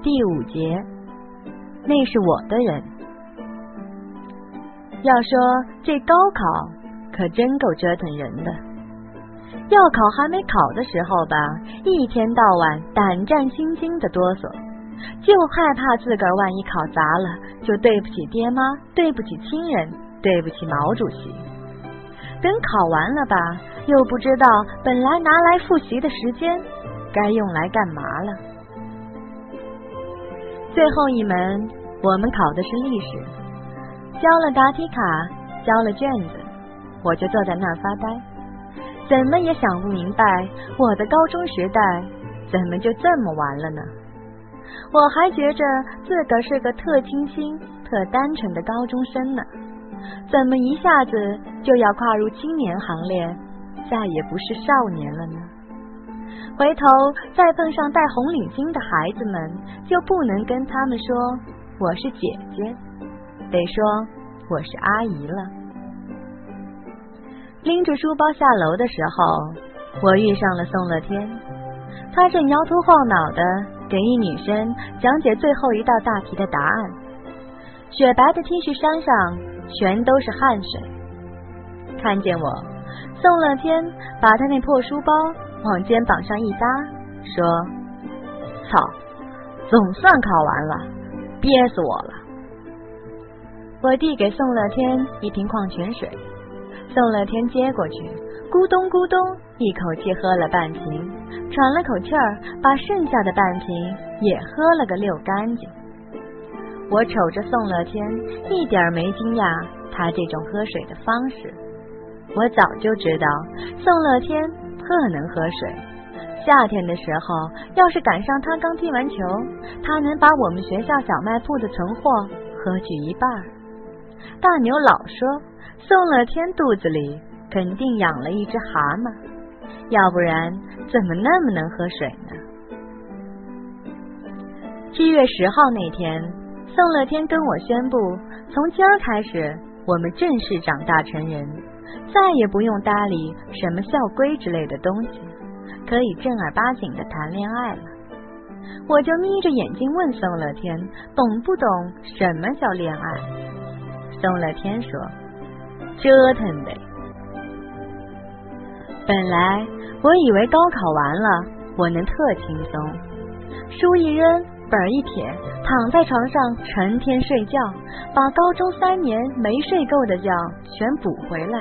第五节，那是我的人。要说这高考可真够折腾人的。要考还没考的时候吧，一天到晚胆战心惊的哆嗦，就害怕自个儿万一考砸了，就对不起爹妈，对不起亲人，对不起毛主席。等考完了吧，又不知道本来拿来复习的时间该用来干嘛了。最后一门我们考的是历史，交了答题卡，交了卷子，我就坐在那儿发呆，怎么也想不明白我的高中时代怎么就这么完了呢？我还觉着自个是个特清新、特单纯的高中生呢。怎么一下子就要跨入青年行列，再也不是少年了呢？回头再碰上戴红领巾的孩子们，就不能跟他们说我是姐姐，得说我是阿姨了。拎着书包下楼的时候，我遇上了宋乐天，他正摇头晃脑的给一女生讲解最后一道大题的答案，雪白的 T 恤衫上。全都是汗水。看见我，宋乐天把他那破书包往肩膀上一搭，说：“操，总算考完了，憋死我了。”我递给宋乐天一瓶矿泉水，宋乐天接过去，咕咚咕咚一口气喝了半瓶，喘了口气儿，把剩下的半瓶也喝了个溜干净。我瞅着宋乐天，一点没惊讶他这种喝水的方式。我早就知道宋乐天特能喝水。夏天的时候，要是赶上他刚踢完球，他能把我们学校小卖铺的存货喝去一半。大牛老说宋乐天肚子里肯定养了一只蛤蟆，要不然怎么那么能喝水呢？七月十号那天。宋乐天跟我宣布，从今儿开始，我们正式长大成人，再也不用搭理什么校规之类的东西，可以正儿八经的谈恋爱了。我就眯着眼睛问宋乐天，懂不懂什么叫恋爱？宋乐天说：“折腾呗。”本来我以为高考完了，我能特轻松，书一扔。本一撇，躺在床上成天睡觉，把高中三年没睡够的觉全补回来；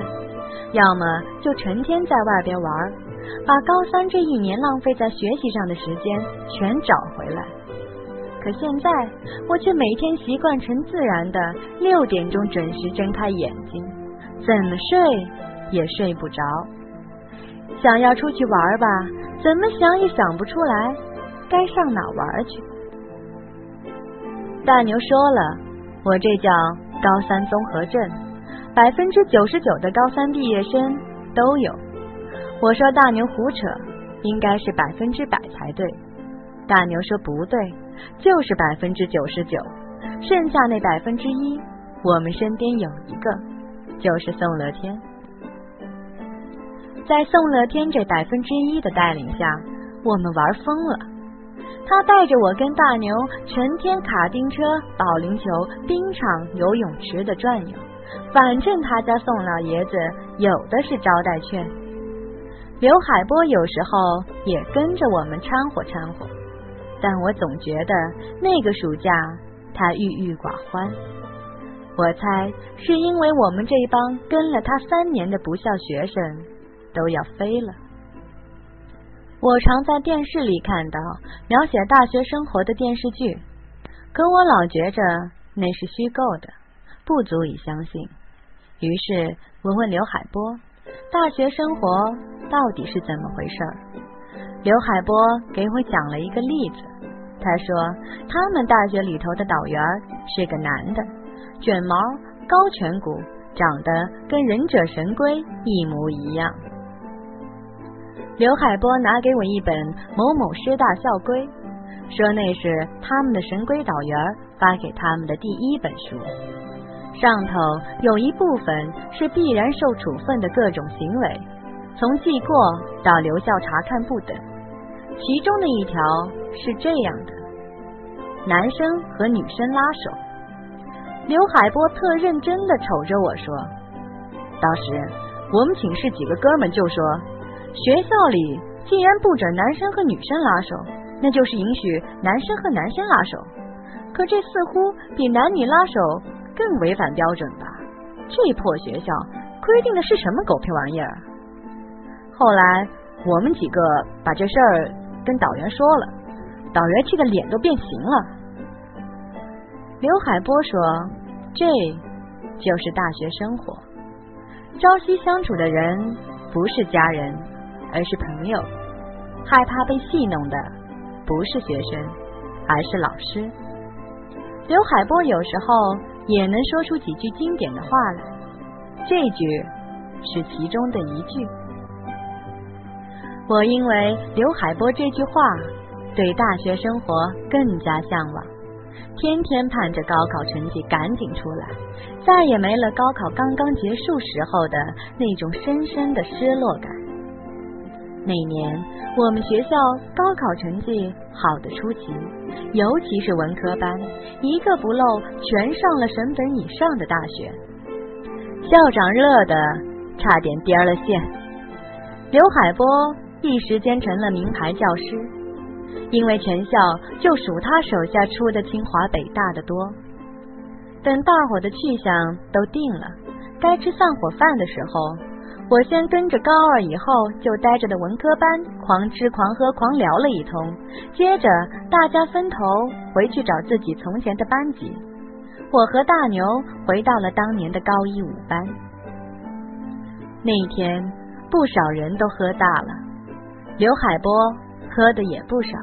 要么就成天在外边玩，把高三这一年浪费在学习上的时间全找回来。可现在我却每天习惯成自然的六点钟准时睁开眼睛，怎么睡也睡不着。想要出去玩吧，怎么想也想不出来该上哪玩去。大牛说了，我这叫高三综合症，百分之九十九的高三毕业生都有。我说大牛胡扯，应该是百分之百才对。大牛说不对，就是百分之九十九，剩下那百分之一，我们身边有一个，就是宋乐天。在宋乐天这百分之一的带领下，我们玩疯了。他带着我跟大牛全天卡丁车、保龄球、冰场、游泳池的转悠，反正他家宋老爷子有的是招待券。刘海波有时候也跟着我们掺和掺和，但我总觉得那个暑假他郁郁寡欢。我猜是因为我们这帮跟了他三年的不孝学生都要飞了。我常在电视里看到描写大学生活的电视剧，可我老觉着那是虚构的，不足以相信。于是我问刘海波：“大学生活到底是怎么回事？”刘海波给我讲了一个例子。他说，他们大学里头的导员是个男的，卷毛、高颧骨，长得跟忍者神龟一模一样。刘海波拿给我一本某某师大校规，说那是他们的神龟导员发给他们的第一本书，上头有一部分是必然受处分的各种行为，从记过到留校查看不等。其中的一条是这样的：男生和女生拉手。刘海波特认真的瞅着我说：“当时我们寝室几个哥们就说，学校里既然不准男生和女生拉手，那就是允许男生和男生拉手。可这似乎比男女拉手更违反标准吧？这破学校规定的是什么狗屁玩意儿？”后来我们几个把这事儿跟导员说了，导员气得脸都变形了。刘海波说：“这就是大学生活，朝夕相处的人不是家人，而是朋友。害怕被戏弄的不是学生，而是老师。”刘海波有时候也能说出几句经典的话来，这句是其中的一句。我因为刘海波这句话，对大学生活更加向往，天天盼着高考成绩赶紧出来，再也没了高考刚刚结束时候的那种深深的失落感。那年我们学校高考成绩好的出奇，尤其是文科班，一个不漏全上了省本以上的大学，校长乐的差点颠了线。刘海波。一时间成了名牌教师，因为全校就数他手下出的清华北大的多。等大伙的去向都定了，该吃散伙饭的时候，我先跟着高二以后就待着的文科班狂吃狂喝狂聊了一通，接着大家分头回去找自己从前的班级。我和大牛回到了当年的高一五班。那一天，不少人都喝大了。刘海波喝的也不少，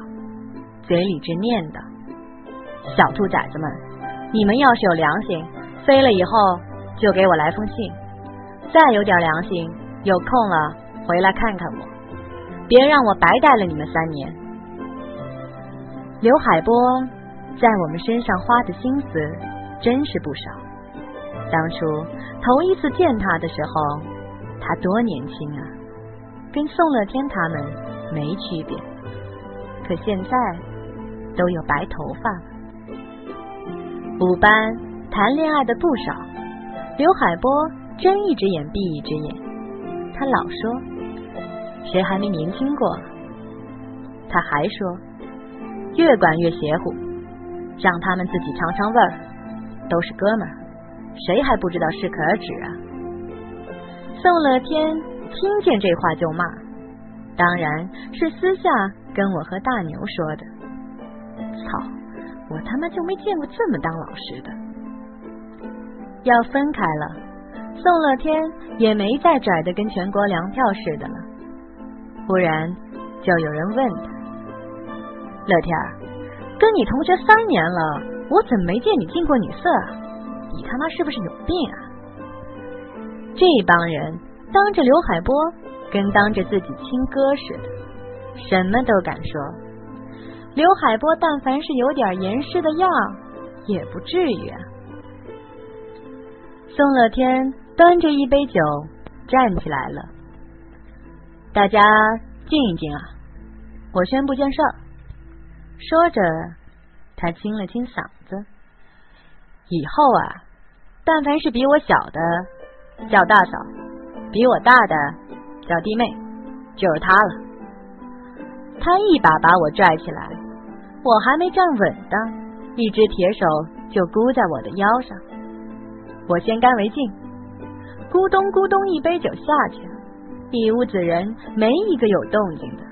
嘴里直念叨：“小兔崽子们，你们要是有良心，飞了以后就给我来封信；再有点良心，有空了回来看看我，别让我白带了你们三年。”刘海波在我们身上花的心思真是不少。当初头一次见他的时候，他多年轻啊！跟宋乐天他们没区别，可现在都有白头发了。五班谈恋爱的不少，刘海波睁一只眼闭一只眼，他老说谁还没年轻过，他还说越管越邪乎，让他们自己尝尝味儿，都是哥们儿，谁还不知道适可而止啊？宋乐天。听见这话就骂，当然是私下跟我和大牛说的。操，我他妈就没见过这么当老师的。要分开了，宋乐天也没再拽的跟全国粮票似的了。忽然就有人问他：“乐天，跟你同学三年了，我怎么没见你进过女色？你他妈是不是有病啊？”这帮人。当着刘海波，跟当着自己亲哥似的，什么都敢说。刘海波但凡是有点严师的样，也不至于啊。宋乐天端着一杯酒站起来了，大家静一静啊！我宣布件事。说着，他清了清嗓子，以后啊，但凡是比我小的，叫大嫂。比我大的叫弟妹，就是他了。他一把把我拽起来，我还没站稳当，一只铁手就箍在我的腰上。我先干为敬，咕咚咕咚，一杯酒下去，一屋子人没一个有动静的，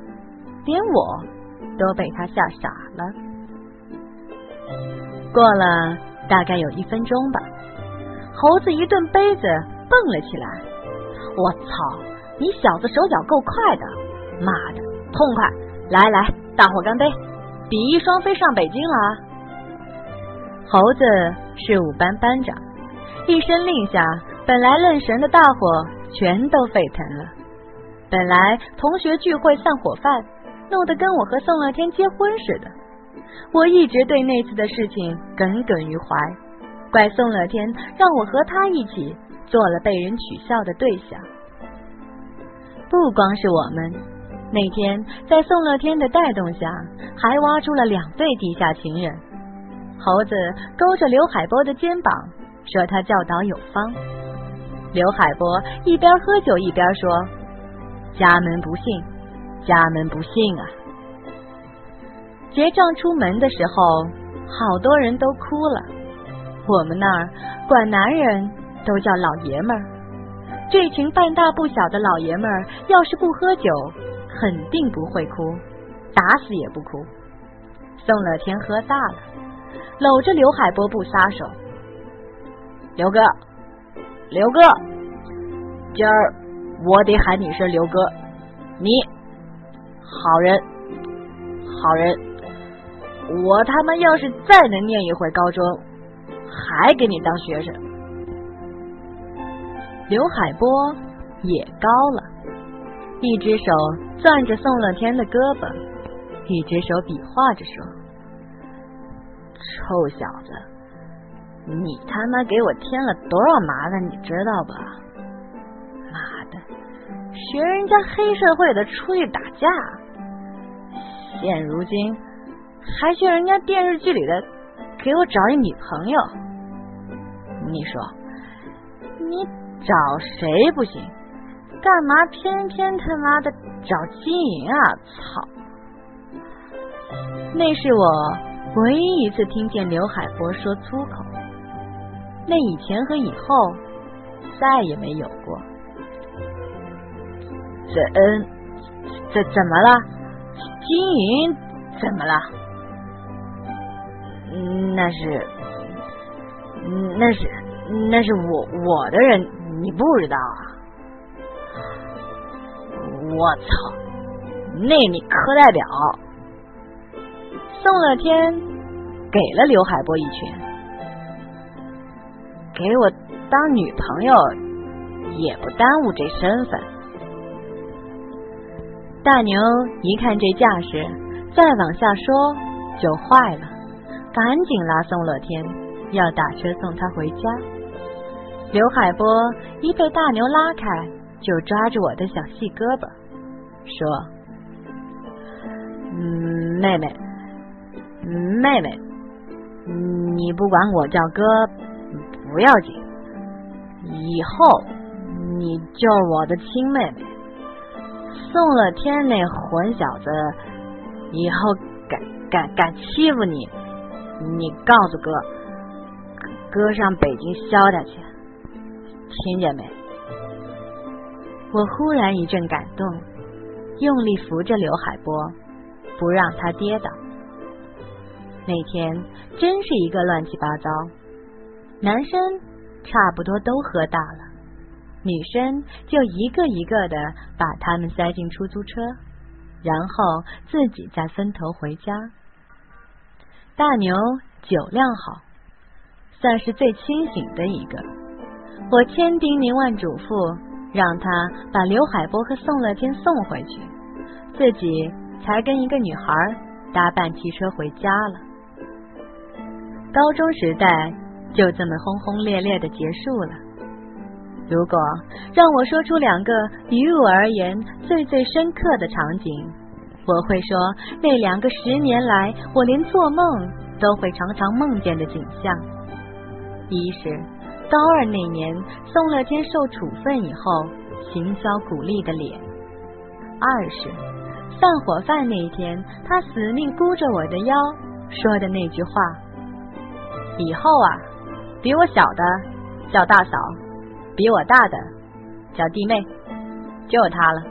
连我都被他吓傻了。过了大概有一分钟吧，猴子一顿杯子蹦了起来。我操！你小子手脚够快的，妈的，痛快！来来，大伙干杯！比翼双飞上北京了！猴子是五班班长，一声令下，本来愣神的大伙全都沸腾了。本来同学聚会散伙饭，弄得跟我和宋乐天结婚似的。我一直对那次的事情耿耿于怀，怪宋乐天让我和他一起。做了被人取笑的对象，不光是我们，那天在宋乐天的带动下，还挖出了两对地下情人。猴子勾着刘海波的肩膀，说他教导有方。刘海波一边喝酒一边说：“家门不幸，家门不幸啊！”结账出门的时候，好多人都哭了。我们那儿管男人都叫老爷们儿，这群半大不小的老爷们儿，要是不喝酒，肯定不会哭，打死也不哭。宋乐天喝大了，搂着刘海波不撒手。刘哥，刘哥，今儿我得喊你一声刘哥，你好人，好人。我他妈要是再能念一会高中，还给你当学生。刘海波也高了，一只手攥着宋乐天的胳膊，一只手比划着说：“臭小子，你他妈给我添了多少麻烦，你知道吧？妈的，学人家黑社会的出去打架，现如今。”还学人家电视剧里的给我找一女朋友，你说你找谁不行？干嘛偏偏他妈的找金银啊？操！那是我唯一一次听见刘海波说粗口，那以前和以后再也没有过。这嗯，这怎么了？金银怎么了？那是，那是，那是我我的人，你不知道啊！我操，那你课代表宋乐天给了刘海波一拳，给我当女朋友也不耽误这身份。大牛一看这架势，再往下说就坏了。赶紧拉宋乐天，要打车送他回家。刘海波一被大牛拉开，就抓住我的小细胳膊，说：“嗯，妹妹，嗯妹妹，你不管我叫哥不要紧，以后你就我的亲妹妹。宋乐天那混小子，以后敢敢敢欺负你！”你告诉哥，哥上北京削他去，听见没？我忽然一阵感动，用力扶着刘海波，不让他跌倒。那天真是一个乱七八糟，男生差不多都喝大了，女生就一个一个的把他们塞进出租车，然后自己再分头回家。大牛酒量好，算是最清醒的一个。我千叮咛万嘱咐，让他把刘海波和宋乐天送回去，自己才跟一个女孩搭伴汽车回家了。高中时代就这么轰轰烈烈的结束了。如果让我说出两个于我而言最最深刻的场景。我会说那两个十年来我连做梦都会常常梦见的景象：一是高二那年宋乐天受处分以后行销鼓励的脸；二是散伙饭那天他死命箍着我的腰说的那句话：“以后啊，比我小的叫大嫂，比我大的叫弟妹，就他了。”